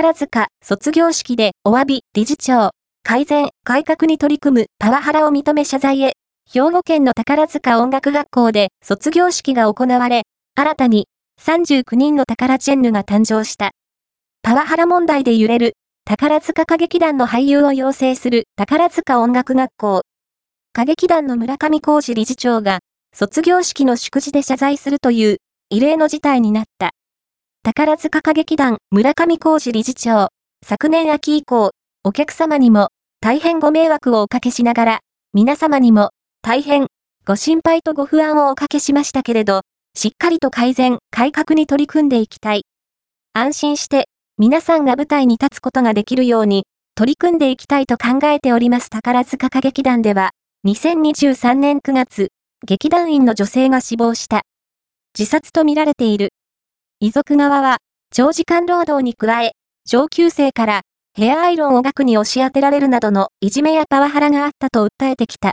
宝塚卒業式でお詫び理事長、改善、改革に取り組むパワハラを認め謝罪へ、兵庫県の宝塚音楽学校で卒業式が行われ、新たに39人の宝チェンヌが誕生した。パワハラ問題で揺れる宝塚歌劇団の俳優を養成する宝塚音楽学校。歌劇団の村上浩二理事長が卒業式の祝辞で謝罪するという異例の事態になった。宝塚歌劇団村上浩二理事長、昨年秋以降、お客様にも大変ご迷惑をおかけしながら、皆様にも大変ご心配とご不安をおかけしましたけれど、しっかりと改善、改革に取り組んでいきたい。安心して皆さんが舞台に立つことができるように取り組んでいきたいと考えております宝塚歌劇団では、2023年9月、劇団員の女性が死亡した。自殺とみられている。遺族側は、長時間労働に加え、上級生からヘアアイロンを額に押し当てられるなどのいじめやパワハラがあったと訴えてきた。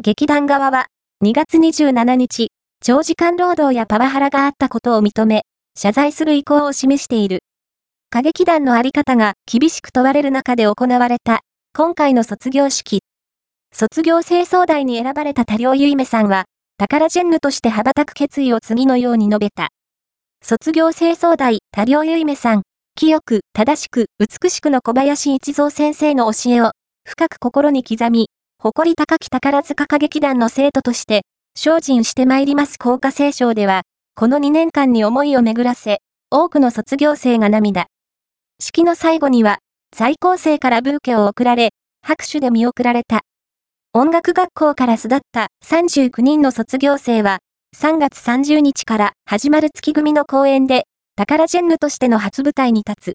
劇団側は、2月27日、長時間労働やパワハラがあったことを認め、謝罪する意向を示している。歌劇団のあり方が厳しく問われる中で行われた、今回の卒業式。卒業清掃代に選ばれた多良ゆいめさんは、宝ジェンヌとして羽ばたく決意を次のように述べた。卒業清掃代多良ゆいめさん、清く、正しく、美しくの小林一蔵先生の教えを、深く心に刻み、誇り高き宝塚歌劇団の生徒として、精進してまいります校歌聖書では、この2年間に思いを巡らせ、多くの卒業生が涙。式の最後には、在校生からブーケを贈られ、拍手で見送られた。音楽学校から巣立った39人の卒業生は、3月30日から始まる月組の公演で、タカラジェンヌとしての初舞台に立つ。